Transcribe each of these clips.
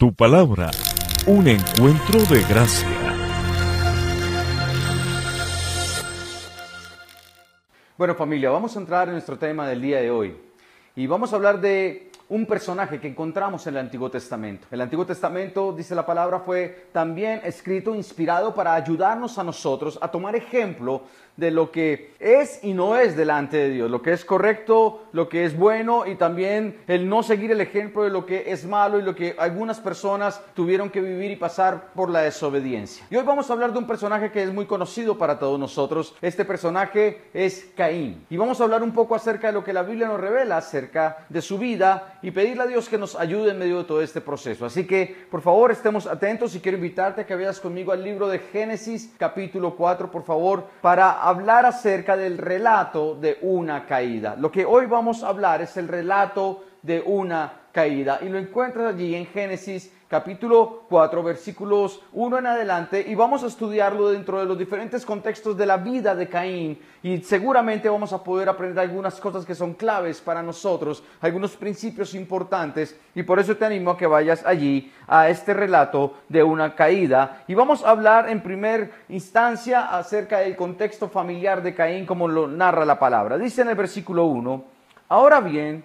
Tu palabra, un encuentro de gracia. Bueno familia, vamos a entrar en nuestro tema del día de hoy y vamos a hablar de un personaje que encontramos en el Antiguo Testamento. El Antiguo Testamento, dice la palabra, fue también escrito, inspirado para ayudarnos a nosotros a tomar ejemplo de lo que es y no es delante de Dios, lo que es correcto, lo que es bueno y también el no seguir el ejemplo de lo que es malo y lo que algunas personas tuvieron que vivir y pasar por la desobediencia. Y hoy vamos a hablar de un personaje que es muy conocido para todos nosotros. Este personaje es Caín. Y vamos a hablar un poco acerca de lo que la Biblia nos revela acerca de su vida y pedirle a Dios que nos ayude en medio de todo este proceso. Así que, por favor, estemos atentos y quiero invitarte a que veas conmigo al libro de Génesis capítulo 4, por favor, para hablar acerca del relato de una caída. Lo que hoy vamos a hablar es el relato de una caída y lo encuentras allí en Génesis capítulo 4, versículos 1 en adelante, y vamos a estudiarlo dentro de los diferentes contextos de la vida de Caín, y seguramente vamos a poder aprender algunas cosas que son claves para nosotros, algunos principios importantes, y por eso te animo a que vayas allí a este relato de una caída, y vamos a hablar en primer instancia acerca del contexto familiar de Caín, como lo narra la palabra. Dice en el versículo 1, ahora bien,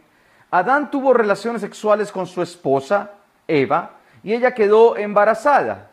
Adán tuvo relaciones sexuales con su esposa, Eva, y ella quedó embarazada.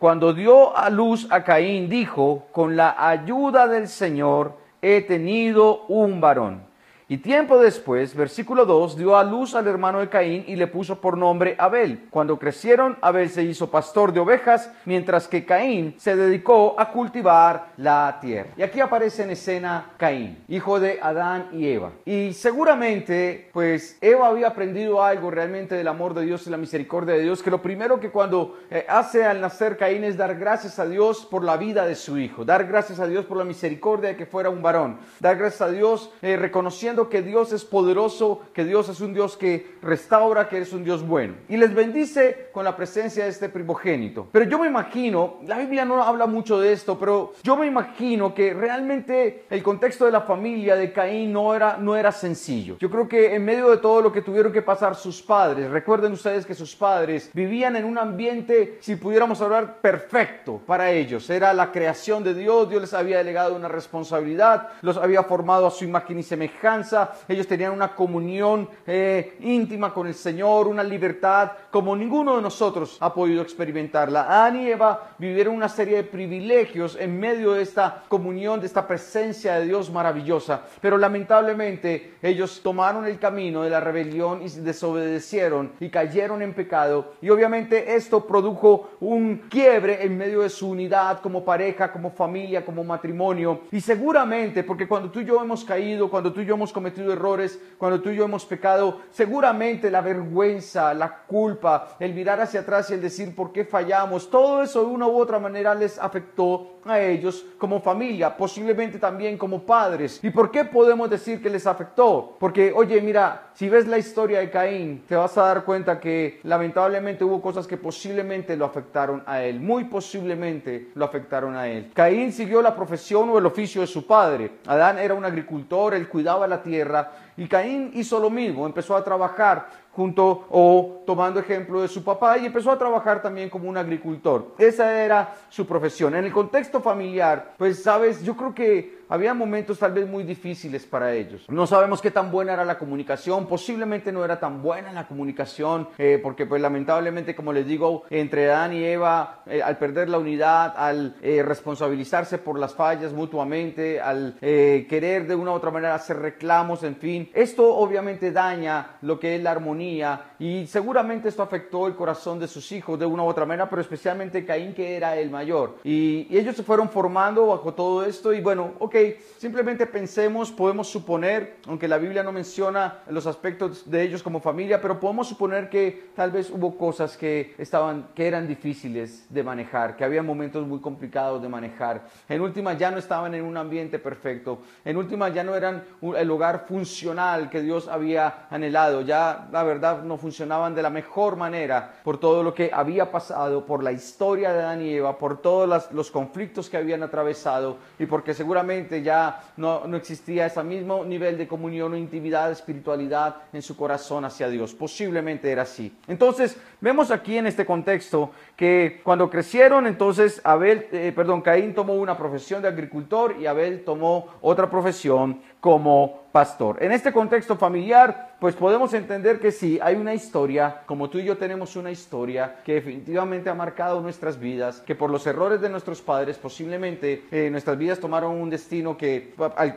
Cuando dio a luz a Caín, dijo, con la ayuda del Señor he tenido un varón. Y tiempo después, versículo 2, dio a luz al hermano de Caín y le puso por nombre Abel. Cuando crecieron, Abel se hizo pastor de ovejas, mientras que Caín se dedicó a cultivar la tierra. Y aquí aparece en escena Caín, hijo de Adán y Eva. Y seguramente, pues Eva había aprendido algo realmente del amor de Dios y la misericordia de Dios, que lo primero que cuando eh, hace al nacer Caín es dar gracias a Dios por la vida de su hijo, dar gracias a Dios por la misericordia de que fuera un varón, dar gracias a Dios eh, reconociendo que Dios es poderoso, que Dios es un Dios que restaura, que es un Dios bueno. Y les bendice con la presencia de este primogénito. Pero yo me imagino, la Biblia no habla mucho de esto, pero yo me imagino que realmente el contexto de la familia de Caín no era, no era sencillo. Yo creo que en medio de todo lo que tuvieron que pasar sus padres, recuerden ustedes que sus padres vivían en un ambiente, si pudiéramos hablar, perfecto para ellos. Era la creación de Dios, Dios les había delegado una responsabilidad, los había formado a su imagen y semejanza, ellos tenían una comunión eh, íntima con el Señor, una libertad como ninguno de nosotros ha podido experimentarla. Adán y Eva vivieron una serie de privilegios en medio de esta comunión, de esta presencia de Dios maravillosa, pero lamentablemente ellos tomaron el camino de la rebelión y desobedecieron y cayeron en pecado. Y obviamente esto produjo un quiebre en medio de su unidad como pareja, como familia, como matrimonio. Y seguramente porque cuando tú y yo hemos caído, cuando tú y yo hemos cometido errores, cuando tú y yo hemos pecado, seguramente la vergüenza, la culpa, el mirar hacia atrás y el decir por qué fallamos, todo eso de una u otra manera les afectó a ellos como familia, posiblemente también como padres. ¿Y por qué podemos decir que les afectó? Porque, oye, mira, si ves la historia de Caín, te vas a dar cuenta que lamentablemente hubo cosas que posiblemente lo afectaron a él, muy posiblemente lo afectaron a él. Caín siguió la profesión o el oficio de su padre. Adán era un agricultor, él cuidaba la tierra y Caín hizo lo mismo, empezó a trabajar junto o tomando ejemplo de su papá y empezó a trabajar también como un agricultor. Esa era su profesión. En el contexto familiar, pues sabes, yo creo que había momentos tal vez muy difíciles para ellos. No sabemos qué tan buena era la comunicación, posiblemente no era tan buena la comunicación, eh, porque pues lamentablemente, como les digo, entre Adán y Eva, eh, al perder la unidad, al eh, responsabilizarse por las fallas mutuamente, al querer de una u otra manera hacer reclamos, en fin, esto obviamente daña lo que es la armonía y seguramente esto afectó el corazón de sus hijos de una u otra manera, pero especialmente Caín que era el mayor. Y, y ellos se fueron formando bajo todo esto y bueno, ok, simplemente pensemos, podemos suponer, aunque la Biblia no menciona los aspectos de ellos como familia, pero podemos suponer que tal vez hubo cosas que estaban, que eran difíciles de manejar, que había momentos muy complicados de manejar. En última ya no estaban en un ambiente perfecto. En última ya no eran el hogar funcional que Dios había anhelado. Ya la verdad no funcionaban de la mejor manera por todo lo que había pasado, por la historia de Adán y Eva, por todos los conflictos que habían atravesado y porque seguramente ya no, no existía ese mismo nivel de comunión o intimidad, espiritualidad en su corazón hacia Dios. Posiblemente era así. Entonces, vemos aquí en este contexto que cuando crecieron, entonces Abel, eh, perdón, Caín tomó una profesión de agricultor y Abel tomó otra profesión como pastor. En este contexto familiar, pues podemos entender que sí, hay una historia, como tú y yo tenemos una historia que definitivamente ha marcado nuestras vidas, que por los errores de nuestros padres posiblemente eh, nuestras vidas tomaron un destino que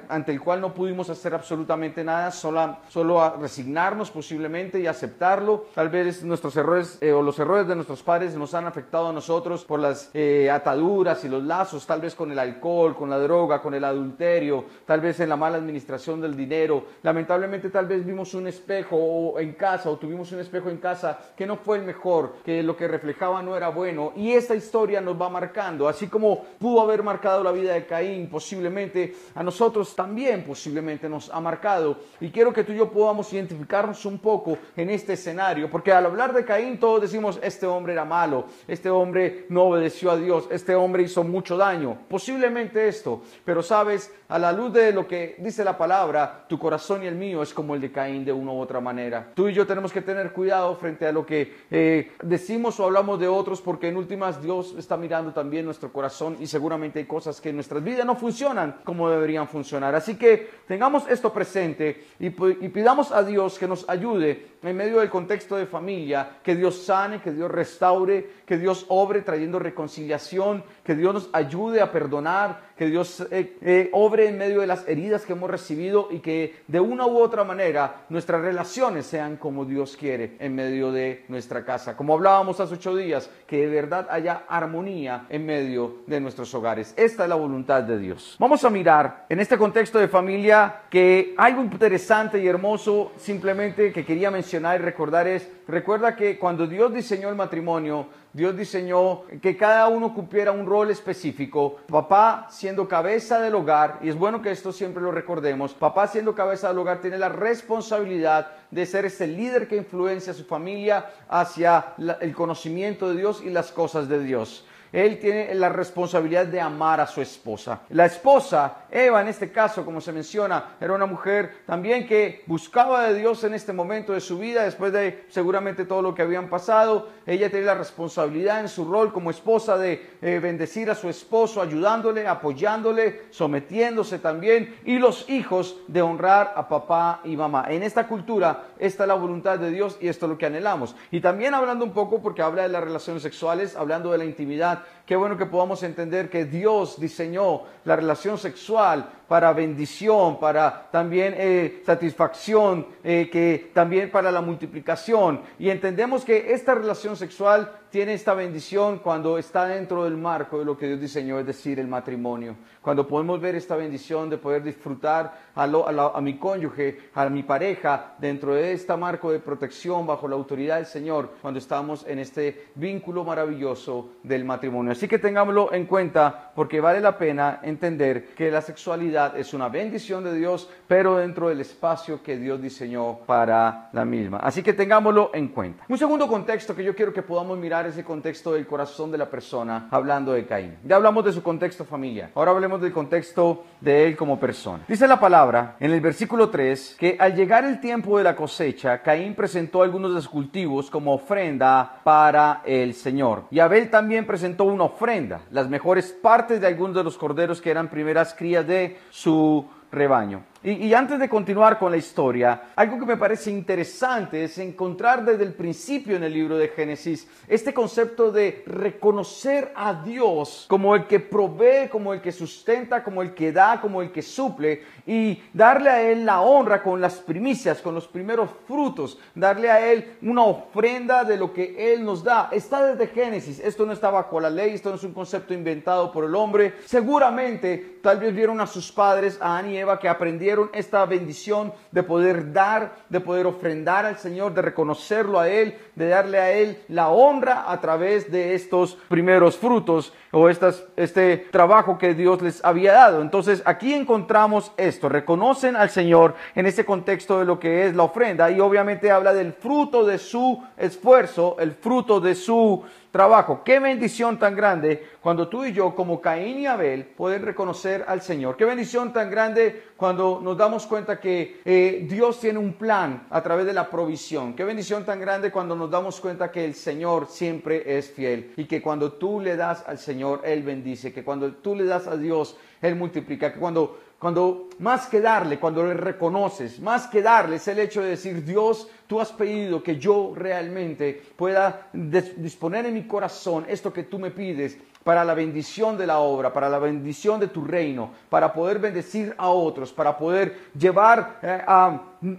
ante el cual no pudimos hacer absolutamente nada, solo, solo resignarnos posiblemente y aceptarlo. Tal vez nuestros errores eh, o los errores de nuestros padres nos han afectado a nosotros por las eh, ataduras y los lazos, tal vez con el alcohol, con la droga, con el adulterio, tal vez en la mala administración del dinero. Lamentablemente tal vez vimos un espejo en casa o tuvimos un espejo en casa que no fue el mejor, que lo que reflejaba no era bueno. Y esta historia nos va marcando, así como pudo haber marcado la vida de Caín, posiblemente a nosotros también posiblemente nos ha marcado. Y quiero que tú y yo podamos identificarnos un poco en este escenario, porque al hablar de Caín todos decimos, este hombre era malo, este hombre no obedeció a Dios, este hombre hizo mucho daño. Posiblemente esto, pero sabes, a la luz de lo que dice la palabra, tu corazón y el mío es como el de Caín de u otra manera. Tú y yo tenemos que tener cuidado frente a lo que eh, decimos o hablamos de otros, porque en últimas Dios está mirando también nuestro corazón y seguramente hay cosas que en nuestras vidas no funcionan como deberían funcionar. Así que tengamos esto presente y, y pidamos a Dios que nos ayude en medio del contexto de familia, que Dios sane, que Dios restaure, que Dios obre trayendo reconciliación, que Dios nos ayude a perdonar, que Dios eh, eh, obre en medio de las heridas que hemos recibido y que de una u otra manera nuestras relaciones sean como Dios quiere en medio de nuestra casa. Como hablábamos hace ocho días, que de verdad haya armonía en medio de nuestros hogares. Esta es la voluntad de Dios. Vamos a mirar en este contexto de familia que algo interesante y hermoso simplemente que quería mencionar y recordar es, recuerda que cuando Dios diseñó el matrimonio, Dios diseñó que cada uno cumpliera un rol específico. Papá siendo cabeza del hogar, y es bueno que esto siempre lo recordemos, papá siendo cabeza del hogar tiene la responsabilidad de ser ese líder que influencia a su familia hacia el conocimiento de Dios y las cosas de Dios él tiene la responsabilidad de amar a su esposa. La esposa, Eva en este caso, como se menciona, era una mujer también que buscaba de Dios en este momento de su vida, después de seguramente todo lo que habían pasado. Ella tiene la responsabilidad en su rol como esposa de eh, bendecir a su esposo, ayudándole, apoyándole, sometiéndose también, y los hijos de honrar a papá y mamá. En esta cultura, esta es la voluntad de Dios y esto es lo que anhelamos. Y también hablando un poco, porque habla de las relaciones sexuales, hablando de la intimidad, Qué bueno que podamos entender que Dios diseñó la relación sexual para bendición, para también eh, satisfacción, eh, que también para la multiplicación. Y entendemos que esta relación sexual tiene esta bendición cuando está dentro del marco de lo que Dios diseñó, es decir, el matrimonio. Cuando podemos ver esta bendición de poder disfrutar a, a mi cónyuge, a mi pareja, dentro de este marco de protección bajo la autoridad del Señor, cuando estamos en este vínculo maravilloso del matrimonio. Así que tengámoslo en cuenta porque vale la pena entender que la sexualidad es una bendición de Dios, pero dentro del espacio que Dios diseñó para la misma. Así que tengámoslo en cuenta. Un segundo contexto que yo quiero que podamos mirar es el contexto del corazón de la persona, hablando de Caín. Ya hablamos de su contexto familiar, ahora hablemos del contexto de él como persona. Dice la palabra en el versículo 3 que al llegar el tiempo de la cosecha, Caín presentó algunos de sus cultivos como ofrenda para el Señor. Y Abel también presentó una ofrenda, las mejores partes de algunos de los corderos que eran primeras crías de su rebaño. Y, antes de continuar con la historia, algo que me parece interesante es encontrar desde el principio en el libro de Génesis este concepto de reconocer a Dios como el que provee, como el que sustenta, como el que da, como el que suple y darle a Él la honra con las primicias, con los primeros frutos, darle a Él una ofrenda de lo que Él nos da. Está desde Génesis, esto no está bajo la ley, esto no es un concepto inventado por el hombre. Seguramente tal vez vieron a sus padres, a Ani y Eva, que aprendieron esta bendición de poder dar, de poder ofrendar al Señor, de reconocerlo a Él, de darle a Él la honra a través de estos primeros frutos o este trabajo que Dios les había dado. Entonces aquí encontramos esto, reconocen al Señor en ese contexto de lo que es la ofrenda y obviamente habla del fruto de su esfuerzo, el fruto de su trabajo. Qué bendición tan grande cuando tú y yo, como Caín y Abel, pueden reconocer al Señor. Qué bendición tan grande cuando nos damos cuenta que eh, Dios tiene un plan a través de la provisión. Qué bendición tan grande cuando nos damos cuenta que el Señor siempre es fiel y que cuando tú le das al Señor, Él bendice, que cuando tú le das a Dios, Él multiplica, que cuando cuando más que darle, cuando le reconoces, más que darle es el hecho de decir, Dios, tú has pedido que yo realmente pueda disponer en mi corazón esto que tú me pides para la bendición de la obra, para la bendición de tu reino, para poder bendecir a otros, para poder llevar eh,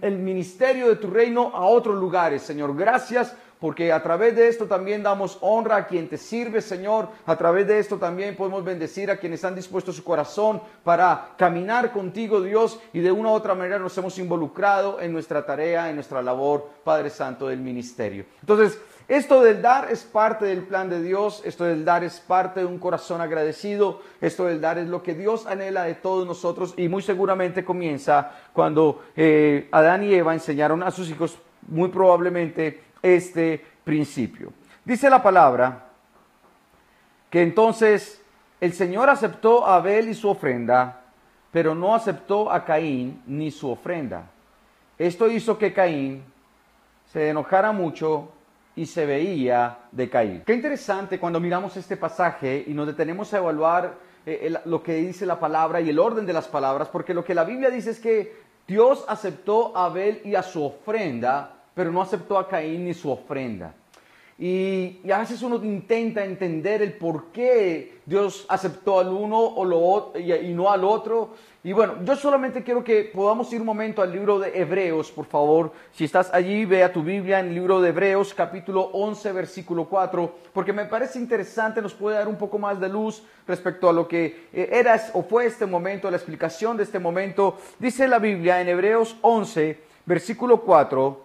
el ministerio de tu reino a otros lugares, Señor. Gracias porque a través de esto también damos honra a quien te sirve, Señor. A través de esto también podemos bendecir a quienes han dispuesto su corazón para caminar contigo, Dios, y de una u otra manera nos hemos involucrado en nuestra tarea, en nuestra labor, Padre Santo, del ministerio. Entonces, esto del dar es parte del plan de Dios, esto del dar es parte de un corazón agradecido, esto del dar es lo que Dios anhela de todos nosotros y muy seguramente comienza cuando eh, Adán y Eva enseñaron a sus hijos muy probablemente este principio. Dice la palabra que entonces el Señor aceptó a Abel y su ofrenda, pero no aceptó a Caín ni su ofrenda. Esto hizo que Caín se enojara mucho y se veía de Caín. Qué interesante cuando miramos este pasaje y nos detenemos a evaluar eh, lo que dice la palabra y el orden de las palabras, porque lo que la Biblia dice es que Dios aceptó a Abel y a su ofrenda, pero no aceptó a Caín ni su ofrenda. Y, a veces uno intenta entender el por qué Dios aceptó al uno o lo, y, y no al otro. Y bueno, yo solamente quiero que podamos ir un momento al libro de Hebreos, por favor. Si estás allí, ve a tu Biblia en el libro de Hebreos, capítulo 11, versículo 4, porque me parece interesante, nos puede dar un poco más de luz respecto a lo que eh, era o fue este momento, la explicación de este momento. Dice la Biblia en Hebreos 11, versículo 4.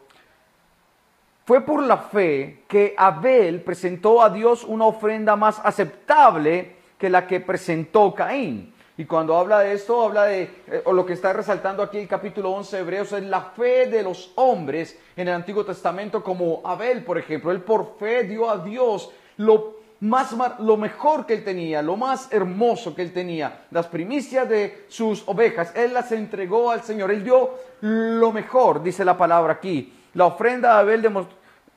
Fue por la fe que Abel presentó a Dios una ofrenda más aceptable que la que presentó Caín. Y cuando habla de esto, habla de, eh, lo que está resaltando aquí el capítulo 11 de Hebreos, es la fe de los hombres en el Antiguo Testamento, como Abel, por ejemplo. Él por fe dio a Dios lo más, lo mejor que él tenía, lo más hermoso que él tenía, las primicias de sus ovejas, él las entregó al Señor, él dio lo mejor, dice la palabra aquí. La ofrenda de Abel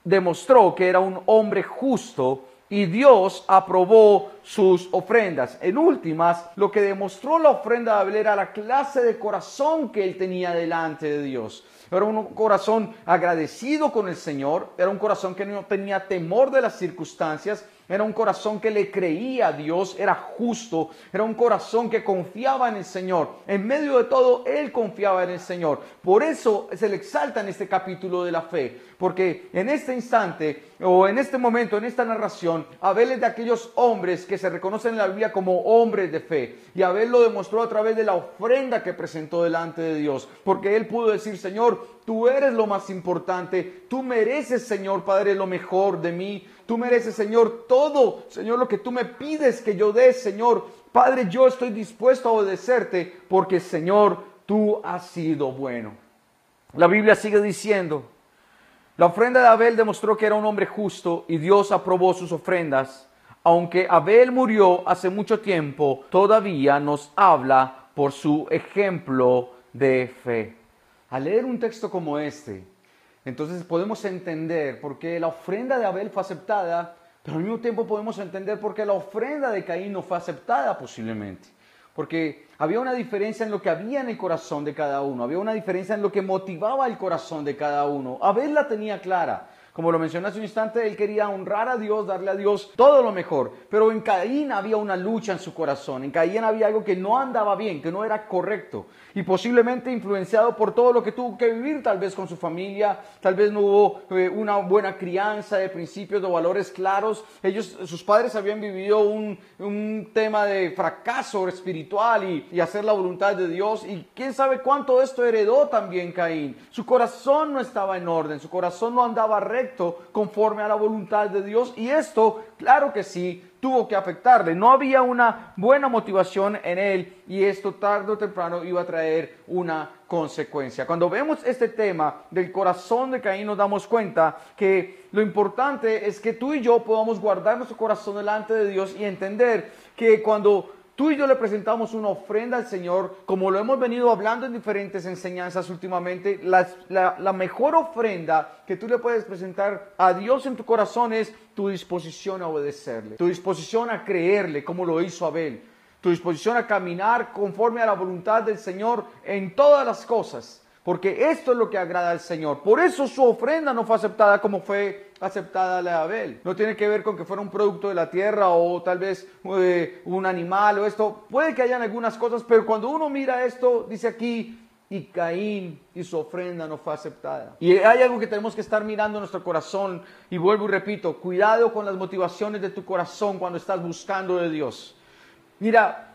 demostró que era un hombre justo y Dios aprobó sus ofrendas. En últimas, lo que demostró la ofrenda de Abel era la clase de corazón que él tenía delante de Dios. Era un corazón agradecido con el Señor, era un corazón que no tenía temor de las circunstancias, era un corazón que le creía a Dios, era justo, era un corazón que confiaba en el Señor. En medio de todo, él confiaba en el Señor. Por eso se le exalta en este capítulo de la fe, porque en este instante o en este momento, en esta narración, Abel es de aquellos hombres que se reconocen en la Biblia como hombres de fe. Y Abel lo demostró a través de la ofrenda que presentó delante de Dios, porque él pudo decir, Señor, tú eres lo más importante, tú mereces, Señor Padre, lo mejor de mí, Tú mereces, Señor, todo, Señor, lo que tú me pides que yo dé, Señor. Padre, yo estoy dispuesto a obedecerte porque, Señor, tú has sido bueno. La Biblia sigue diciendo, la ofrenda de Abel demostró que era un hombre justo y Dios aprobó sus ofrendas. Aunque Abel murió hace mucho tiempo, todavía nos habla por su ejemplo de fe. Al leer un texto como este, entonces podemos entender por qué la ofrenda de Abel fue aceptada, pero al mismo tiempo podemos entender por qué la ofrenda de Caín no fue aceptada posiblemente. Porque había una diferencia en lo que había en el corazón de cada uno, había una diferencia en lo que motivaba el corazón de cada uno. Abel la tenía clara. Como lo mencioné hace un instante, él quería honrar a Dios, darle a Dios todo lo mejor. Pero en Caín había una lucha en su corazón. En Caín había algo que no andaba bien, que no era correcto. Y posiblemente influenciado por todo lo que tuvo que vivir, tal vez con su familia, tal vez no hubo eh, una buena crianza de principios, de valores claros. Ellos, sus padres habían vivido un, un tema de fracaso espiritual y, y hacer la voluntad de Dios. Y quién sabe cuánto esto heredó también Caín. Su corazón no estaba en orden, su corazón no andaba recto conforme a la voluntad de Dios y esto, claro que sí, tuvo que afectarle. No había una buena motivación en él y esto tarde o temprano iba a traer una consecuencia. Cuando vemos este tema del corazón de Caín nos damos cuenta que lo importante es que tú y yo podamos guardar nuestro corazón delante de Dios y entender que cuando Tú y yo le presentamos una ofrenda al Señor, como lo hemos venido hablando en diferentes enseñanzas últimamente. La, mejor ofrenda que tú le puedes presentar a Dios en tu corazón es tu disposición a obedecerle, tu disposición a creerle, como lo hizo Abel, tu disposición a caminar conforme a la voluntad del Señor en todas las cosas porque esto es lo que agrada al Señor. Por eso su ofrenda no fue aceptada como fue aceptada la de Abel. No tiene que ver con que fuera un producto de la tierra o tal vez eh, un animal o esto. Puede que hayan algunas cosas, pero cuando uno mira esto, dice aquí, y Caín y su ofrenda no fue aceptada. Y hay algo que tenemos que estar mirando en nuestro corazón. Y vuelvo y repito, cuidado con las motivaciones de tu corazón cuando estás buscando de Dios. Mira,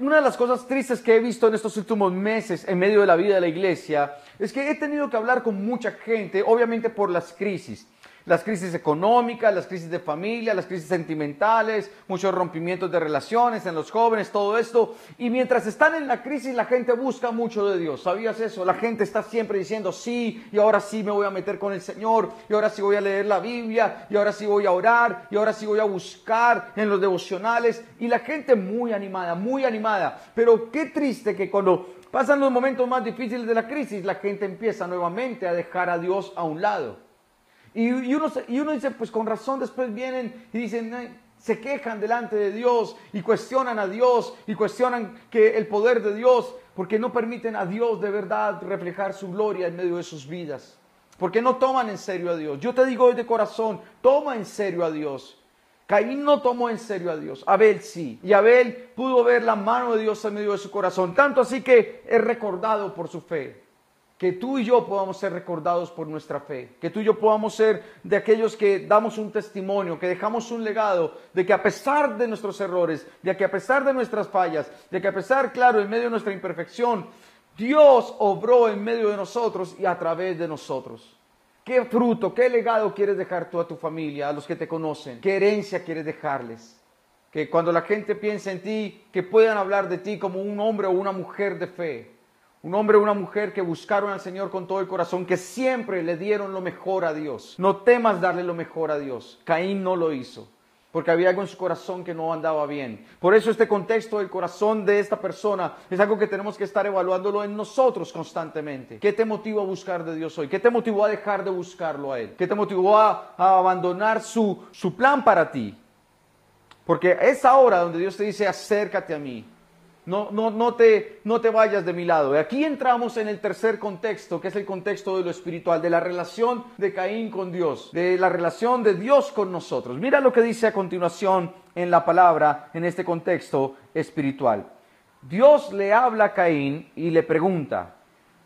una de las cosas tristes que he visto en estos últimos meses en medio de la vida de la iglesia es que he tenido que hablar con mucha gente, obviamente por las crisis las crisis económicas, las crisis de familia, las crisis sentimentales, muchos rompimientos de relaciones en los jóvenes, todo esto. Y mientras están en la crisis, la gente busca mucho de Dios. ¿Sabías eso? La gente está siempre diciendo, sí, y ahora sí me voy a meter con el Señor, y ahora sí voy a leer la Biblia, y ahora sí voy a orar, y ahora sí voy a buscar en los devocionales. Y la gente muy animada, muy animada. Pero qué triste que cuando pasan los momentos más difíciles de la crisis, la gente empieza nuevamente a dejar a Dios a un lado. Y, uno, y uno dice, pues con razón después vienen y dicen, se quejan delante de Dios y cuestionan a Dios y cuestionan que el poder de Dios, porque no permiten a Dios de verdad reflejar su gloria en medio de sus vidas. Porque no toman en serio a Dios. Yo te digo hoy de corazón, toma en serio a Dios. Caín no tomó en serio a Dios, Abel sí. Y Abel pudo ver la mano de Dios en medio de su corazón, tanto así que es recordado por su fe que tú y yo podamos ser recordados por nuestra fe, que tú y yo podamos ser de aquellos que damos un testimonio, que dejamos un legado de que a pesar de nuestros errores, de que a pesar de nuestras fallas, de que a pesar, claro, en medio de nuestra imperfección, Dios obró en medio de nosotros y a través de nosotros. ¿Qué fruto, qué legado quieres dejar tú a tu familia, a los que te conocen? ¿Qué herencia quieres dejarles? Que cuando la gente piense en ti, que puedan hablar de ti como un hombre o una mujer de fe un hombre o una mujer que buscaron al Señor con todo el corazón, que siempre le dieron lo mejor a Dios. No temas darle lo mejor a Dios. Caín no lo hizo, porque había algo en su corazón que no andaba bien. Por eso este contexto del corazón de esta persona es algo que tenemos que estar evaluándolo en nosotros constantemente. ¿Qué te motivó a buscar de Dios hoy? ¿Qué te motivó a dejar de buscarlo a Él? ¿Qué te motivó a, abandonar su, su plan para ti? Porque es ahora donde Dios te dice, acércate a mí. No, no, no, te, no te vayas de mi lado. Aquí entramos en el tercer contexto, que es el contexto de lo espiritual, de la relación de Caín con Dios, de la relación de Dios con nosotros. Mira lo que dice a continuación en la palabra, en este contexto espiritual. Dios le habla a Caín y le pregunta,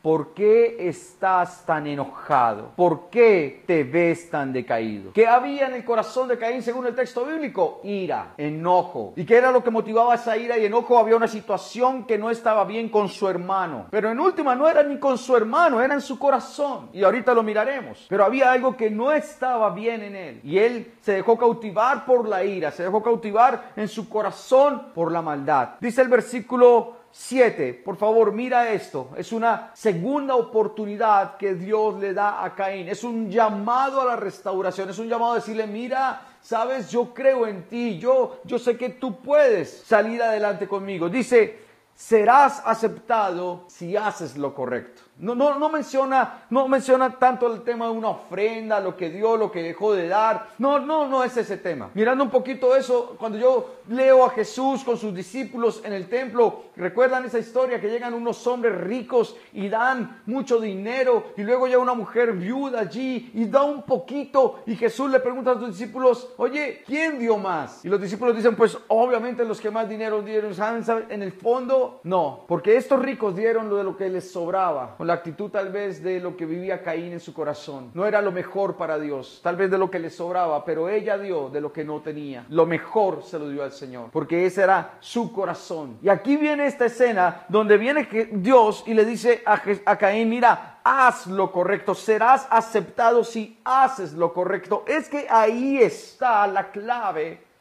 ¿Por qué estás tan enojado? ¿Por qué te ves tan decaído? ¿Qué había en el corazón de Caín según el texto bíblico? Ira, enojo. ¿Y qué era lo que motivaba esa ira y enojo? Había una situación que no estaba bien con su hermano. Pero en última no era ni con su hermano, era en su corazón. Y ahorita lo miraremos. Pero había algo que no estaba bien en él. Y él se dejó cautivar por la ira, se dejó cautivar en su corazón por la maldad. Dice el versículo 7, por favor, mira esto. Es una segunda oportunidad que Dios le da a Caín. Es un llamado a la restauración. Es un llamado a decirle, mira, sabes, yo creo en ti. Yo, yo sé que tú puedes salir adelante conmigo. Dice, serás aceptado si haces lo correcto. No, no, no, menciona, no menciona tanto el tema de una ofrenda, lo que dio, lo que dejó de dar. No, no, no es ese tema. Mirando un poquito eso, cuando yo leo a Jesús con sus discípulos en el templo, recuerdan esa historia que llegan unos hombres ricos y dan mucho dinero y luego llega una mujer viuda allí y da un poquito y Jesús le pregunta a sus discípulos, oye, ¿quién dio más? Y los discípulos dicen, pues obviamente los que más dinero dieron, ¿saben? En el fondo, no, porque estos ricos dieron lo de lo que les sobraba la actitud tal vez de lo que vivía Caín en su corazón. No era lo mejor para Dios, tal vez de lo que le sobraba, pero ella dio de lo que no tenía. Lo mejor se lo dio al Señor, porque ese era su corazón. Y aquí viene esta escena donde viene Dios y le dice a, a Caín, mira, haz lo correcto, serás aceptado si haces lo correcto. Es que ahí está la clave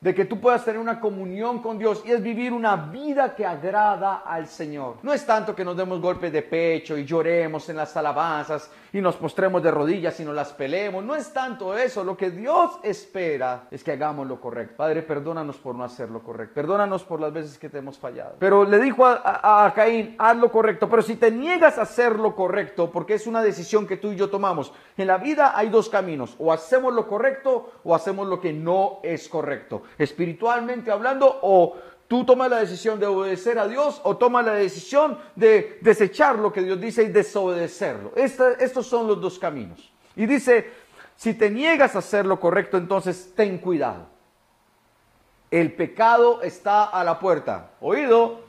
de que tú puedas tener una comunión con Dios y es vivir una vida que agrada al Señor. No es tanto que nos demos golpes de pecho y lloremos en las alabanzas y nos postremos de rodillas y nos las peleemos. No es tanto eso. Lo que Dios espera es que hagamos lo correcto. Padre, perdónanos por no hacer lo correcto. Perdónanos por las veces que te hemos fallado. Pero le dijo a, a Caín, haz lo correcto. Pero si te niegas a hacer lo correcto, porque es una decisión que tú y yo tomamos, en la vida hay dos caminos. O hacemos lo correcto o hacemos lo que no es correcto espiritualmente hablando, o tú tomas la decisión de obedecer a Dios o tomas la decisión de desechar lo que Dios dice y desobedecerlo. estos son los dos caminos. Y dice, si te niegas a hacer lo correcto, entonces ten cuidado. El pecado está a la puerta. Oído,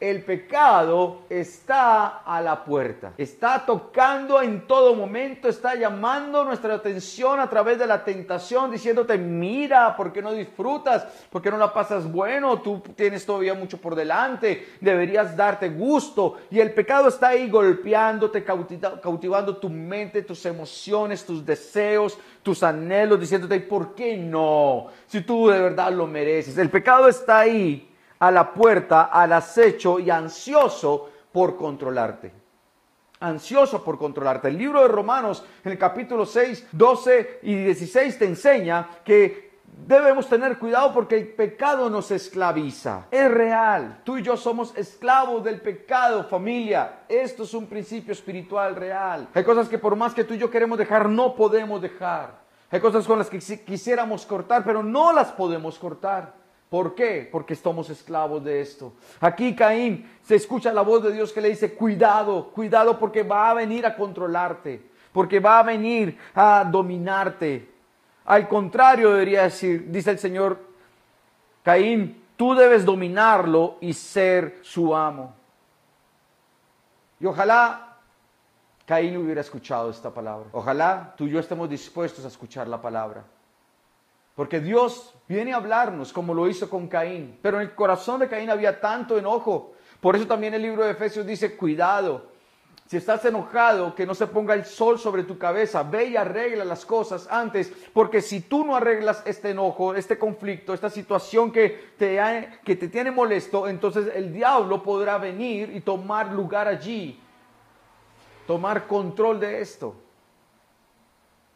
el pecado está a la puerta, está tocando en todo momento, está llamando nuestra atención a través de la tentación, diciéndote, mira, ¿por qué no disfrutas? ¿Por qué no la pasas bueno? Tú tienes todavía mucho por delante, deberías darte gusto. Y el pecado está ahí golpeándote, cautivando tu mente, tus emociones, tus deseos, tus anhelos, diciéndote, ¿por qué no? Si tú de verdad lo mereces. El pecado está ahí a la puerta, al acecho y ansioso por controlarte. Ansioso por controlarte. El libro de Romanos en el capítulo 6, 12 y 16 te enseña que debemos tener cuidado porque el pecado nos esclaviza. Es real. Tú y yo somos esclavos del pecado, familia. Esto es un principio espiritual real. Hay cosas que por más que tú y yo queremos dejar, no podemos dejar. Hay cosas con las que quisiéramos cortar, pero no las podemos cortar. ¿Por qué? Porque estamos esclavos de esto. Aquí Caín se escucha la voz de Dios que le dice, cuidado, cuidado porque va a venir a controlarte, porque va a venir a dominarte. Al contrario, debería decir, dice el Señor, Caín, tú debes dominarlo y ser su amo. Y ojalá Caín hubiera escuchado esta palabra. Ojalá tú y yo estemos dispuestos a escuchar la palabra. Porque Dios viene a hablarnos como lo hizo con Caín. Pero en el corazón de Caín había tanto enojo. Por eso también el libro de Efesios dice, cuidado. Si estás enojado, que no se ponga el sol sobre tu cabeza. Ve y arregla las cosas antes. Porque si tú no arreglas este enojo, este conflicto, esta situación que te, que te tiene molesto, entonces el diablo podrá venir y tomar lugar allí. Tomar control de esto.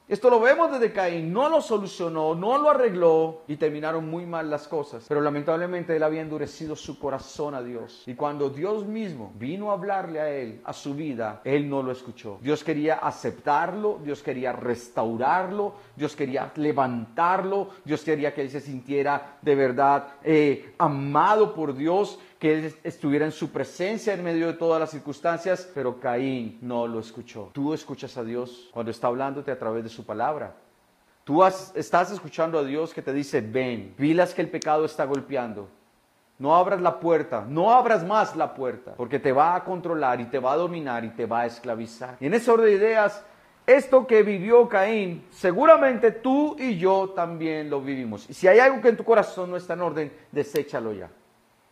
Esto lo vemos desde Caín, no lo solucionó, no lo arregló y terminaron muy mal las cosas. Pero lamentablemente él había endurecido su corazón a Dios. Y cuando Dios mismo vino a hablarle a él, a su vida, él no lo escuchó. Dios quería aceptarlo, Dios quería restaurarlo, Dios quería levantarlo, Dios quería que él se sintiera de verdad eh, amado por Dios que estuviera en su presencia en medio de todas las circunstancias, pero Caín no lo escuchó. Tú escuchas a Dios cuando está hablándote a través de su palabra. Tú estás escuchando a Dios que te dice, ven, vilas que el pecado está golpeando. No abras la puerta, no abras más la puerta, porque te va a controlar y te va a dominar y te va a esclavizar. Y en ese orden de ideas, esto que vivió Caín, seguramente tú y yo también lo vivimos. Y si hay algo que en tu corazón no está en orden, deséchalo ya.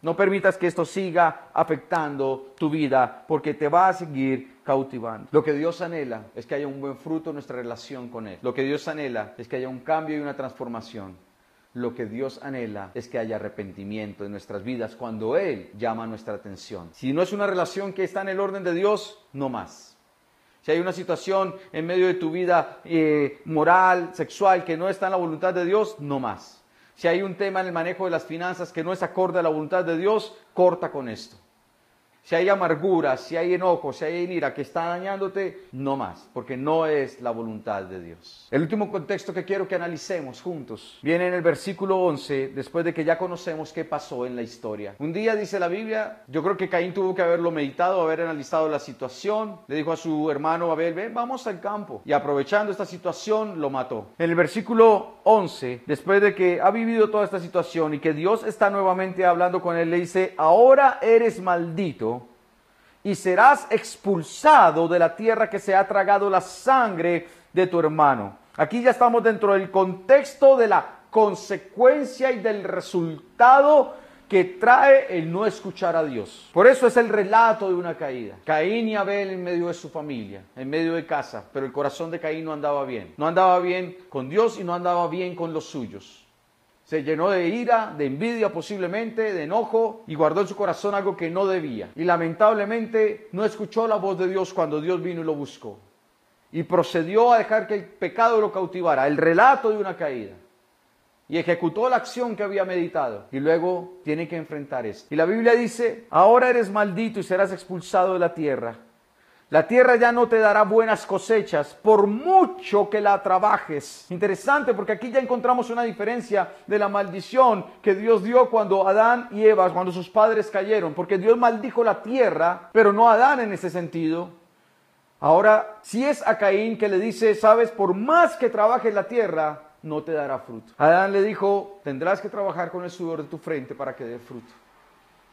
No permitas que esto siga afectando tu vida porque te va a seguir cautivando. Lo que Dios anhela es que haya un buen fruto en nuestra relación con Él. Lo que Dios anhela es que haya un cambio y una transformación. Lo que Dios anhela es que haya arrepentimiento en nuestras vidas cuando Él llama nuestra atención. Si no es una relación que está en el orden de Dios, no más. Si hay una situación en medio de tu vida eh, moral, sexual, que no está en la voluntad de Dios, no más. Si hay un tema en el manejo de las finanzas que no es acorde a la voluntad de Dios, corta con esto. Si hay amargura, si hay enojo, si hay ira que está dañándote, no más, porque no es la voluntad de Dios. El último contexto que quiero que analicemos juntos viene en el versículo 11, después de que ya conocemos qué pasó en la historia. Un día dice la Biblia, yo creo que Caín tuvo que haberlo meditado, haber analizado la situación, le dijo a su hermano Abel, ven, vamos al campo, y aprovechando esta situación lo mató. En el versículo 11, después de que ha vivido toda esta situación y que Dios está nuevamente hablando con él, le dice, ahora eres maldito y serás expulsado de la tierra que se ha tragado la sangre de tu hermano. Aquí ya estamos dentro del contexto de la consecuencia y del resultado que trae el no escuchar a Dios. Por eso es el relato de una caída. Caín y Abel en medio de su familia, en medio de casa, pero el corazón de Caín no andaba bien. No andaba bien con Dios y no andaba bien con los suyos. Se llenó de ira, de envidia posiblemente, de enojo y guardó en su corazón algo que no debía. Y lamentablemente no escuchó la voz de Dios cuando Dios vino y lo buscó. Y procedió a dejar que el pecado lo cautivara, el relato de una caída. Y ejecutó la acción que había meditado. Y luego tiene que enfrentar esto. Y la Biblia dice, ahora eres maldito y serás expulsado de la tierra la tierra ya no te dará buenas cosechas por mucho que la trabajes. Interesante porque aquí ya encontramos una diferencia de la maldición que Dios dio cuando Adán y Eva, cuando sus padres cayeron. Porque Dios maldijo la tierra, pero no Adán en ese sentido. Ahora, si es a Caín que le dice, sabes, por más que trabajes la tierra, no te dará fruto. Adán le dijo, tendrás que trabajar con el sudor de tu frente para que dé fruto.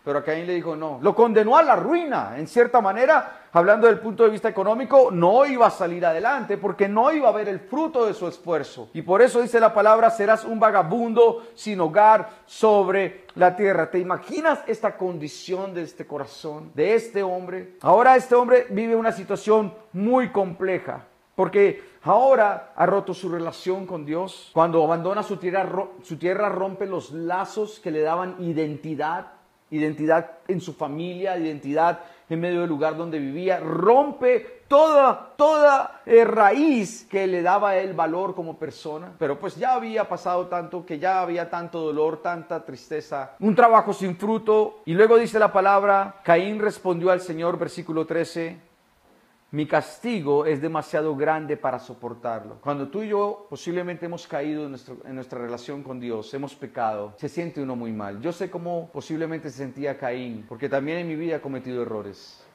Pero a Caín le dijo no. Lo condenó a la ruina. En cierta manera, hablando del punto de vista económico, no iba a salir adelante porque no iba a ver el fruto de su esfuerzo. Y por eso dice la palabra, serás un vagabundo sin hogar sobre la tierra. ¿Te imaginas esta condición de este corazón, de este hombre? Ahora este hombre vive una situación muy compleja. Porque ahora ha roto su relación con Dios. Cuando abandona su tierra, su tierra rompe los lazos que le daban identidad identidad en su familia, identidad en medio del lugar donde vivía, rompe toda, toda eh, raíz que le daba el valor como persona. Pero pues ya había pasado tanto, que ya había tanto dolor, tanta tristeza, un trabajo sin fruto. Y luego dice la palabra, Caín respondió al Señor, versículo 13, mi castigo es demasiado grande para soportarlo. Cuando tú y yo posiblemente hemos caído en, nuestra relación con Dios, hemos pecado, se siente uno muy mal. Yo sé cómo posiblemente se sentía Caín, porque también en mi vida he cometido errores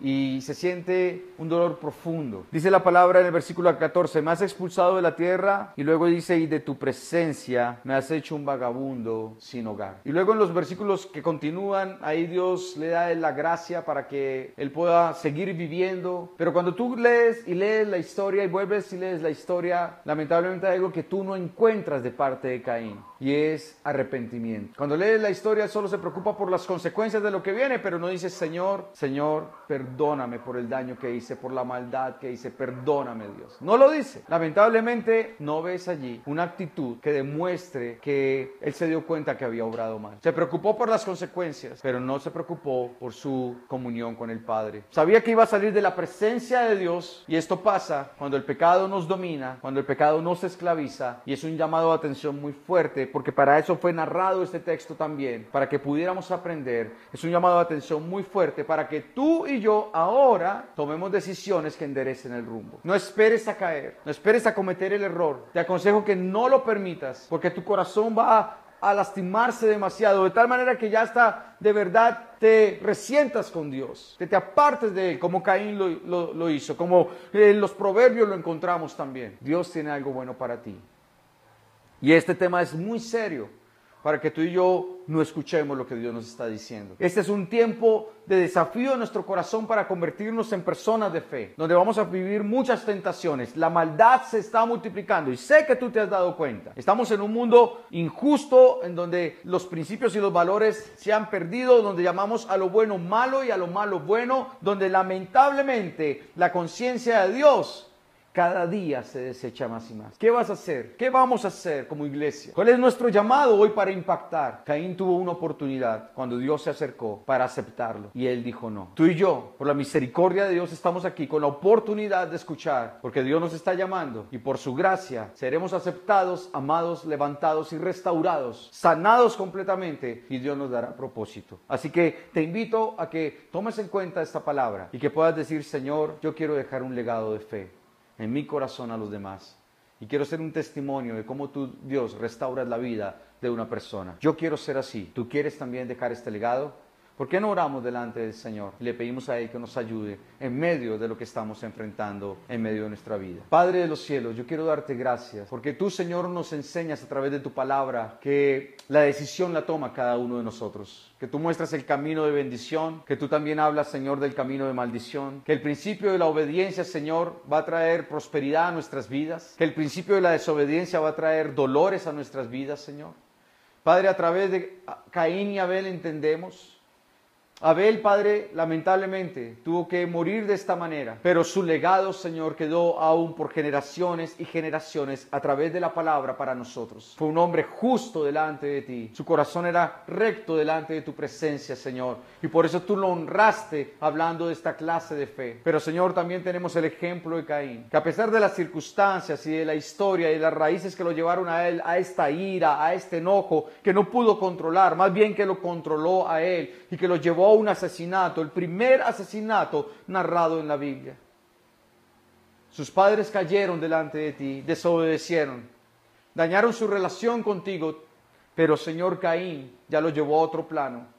y se siente un dolor profundo. Dice la palabra en el versículo 14, me has expulsado de la tierra y luego dice, y de tu presencia me has hecho un vagabundo sin hogar. Y luego en los versículos que continúan, ahí Dios le da la gracia para que él pueda seguir viviendo. Pero cuando tú lees y lees la historia y vuelves y lees la historia, lamentablemente hay algo que tú no encuentras de parte de Caín y es arrepentimiento. Cuando lees la historia solo se preocupa por las consecuencias de lo que viene, pero no dice, Señor, Señor, perdóname por el daño que hice, por la maldad que hice, perdóname Dios. No lo dice. Lamentablemente no ves allí una actitud que demuestre que Él se dio cuenta que había obrado mal. Se preocupó por las consecuencias, pero no se preocupó por su comunión con el Padre. Sabía que iba a salir de la presencia de Dios y esto pasa cuando el pecado nos domina, cuando el pecado nos esclaviza y es un llamado de atención muy fuerte porque para eso fue narrado este texto también, para que pudiéramos aprender. Es un llamado de atención muy fuerte para que tú y yo ahora tomemos decisiones que enderecen el rumbo. No esperes a caer, no esperes a cometer el error. Te aconsejo que no lo permitas, porque tu corazón va a, lastimarse demasiado, de tal manera que ya hasta de verdad te resientas con Dios, que te apartes de Él, como Caín lo, lo hizo, como en los proverbios lo encontramos también. Dios tiene algo bueno para ti. Y este tema es muy serio para que tú y yo no escuchemos lo que Dios nos está diciendo. Este es un tiempo de desafío en nuestro corazón para convertirnos en personas de fe, donde vamos a vivir muchas tentaciones. La maldad se está multiplicando y sé que tú te has dado cuenta. Estamos en un mundo injusto en donde los principios y los valores se han perdido, donde llamamos a lo bueno malo y a lo malo bueno, donde lamentablemente la conciencia de Dios cada día se desecha más y más. ¿Qué vas a hacer? ¿Qué vamos a hacer como iglesia? ¿Cuál es nuestro llamado hoy para impactar? Caín tuvo una oportunidad cuando Dios se acercó para aceptarlo y él dijo no. Tú y yo, por la misericordia de Dios, estamos aquí con la oportunidad de escuchar, porque Dios nos está llamando y por su gracia seremos aceptados, amados, levantados y restaurados, sanados completamente y Dios nos dará propósito. Así que te invito a que tomes en cuenta esta palabra y que puedas decir, Señor, yo quiero dejar un legado de fe en mi corazón a los demás. Y quiero ser un testimonio de cómo tú, Dios, restauras la vida de una persona. Yo quiero ser así. ¿Tú quieres también dejar este legado? ¿Por qué no oramos delante del Señor le pedimos a Él que nos ayude en medio de lo que estamos enfrentando en medio de nuestra vida? Padre de los cielos, yo quiero darte gracias porque tú, Señor, nos enseñas a través de tu palabra que la decisión la toma cada uno de nosotros, que tú muestras el camino de bendición, que tú también hablas, Señor, del camino de maldición, que el principio de la obediencia, Señor, va a traer prosperidad a nuestras vidas, que el principio de la desobediencia va a traer dolores a nuestras vidas, Señor. Padre, a través de Caín y Abel entendemos Abel, padre, lamentablemente tuvo que morir de esta manera, pero su legado, Señor, quedó aún por generaciones y generaciones a través de la palabra para nosotros. Fue un hombre justo delante de ti, su corazón era recto delante de tu presencia, Señor, y por eso tú lo honraste hablando de esta clase de fe. Pero, Señor, también tenemos el ejemplo de Caín, que a pesar de las circunstancias y de la historia y de las raíces que lo llevaron a él, a esta ira, a este enojo, que no pudo controlar, más bien que lo controló a él y que lo llevó un asesinato, el primer asesinato narrado en la Biblia. Sus padres cayeron delante de ti, desobedecieron, dañaron su relación contigo, pero Señor Caín ya lo llevó a otro plano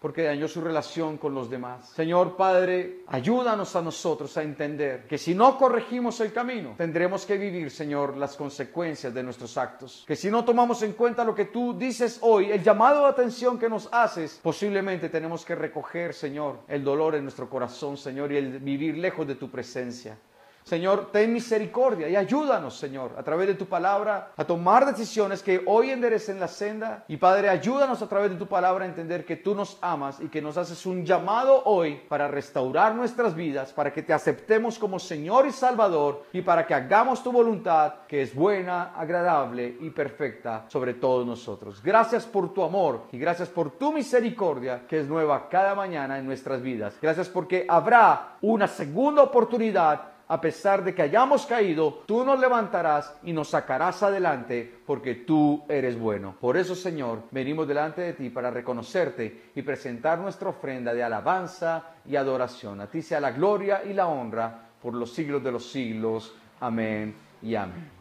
porque dañó su relación con los demás. Señor Padre, ayúdanos a nosotros a entender que si no corregimos el camino, tendremos que vivir, Señor, las consecuencias de nuestros actos. Que si no tomamos en cuenta lo que tú dices hoy, el llamado de atención que nos haces, posiblemente tenemos que recoger, Señor, el dolor en nuestro corazón, Señor, y el vivir lejos de tu presencia. Señor, ten misericordia y ayúdanos, Señor, a través de tu palabra, a tomar decisiones que hoy enderecen la senda. Y Padre, ayúdanos a través de tu palabra a entender que tú nos amas y que nos haces un llamado hoy para restaurar nuestras vidas, para que te aceptemos como Señor y Salvador y para que hagamos tu voluntad, que es buena, agradable y perfecta sobre todos nosotros. Gracias por tu amor y gracias por tu misericordia, que es nueva cada mañana en nuestras vidas. Gracias porque habrá una segunda oportunidad a pesar de que hayamos caído, tú nos levantarás y nos sacarás adelante porque tú eres bueno. Por eso, Señor, venimos delante de ti para reconocerte y presentar nuestra ofrenda de alabanza y adoración. A ti sea la gloria y la honra por los siglos de los siglos. Amén y amén.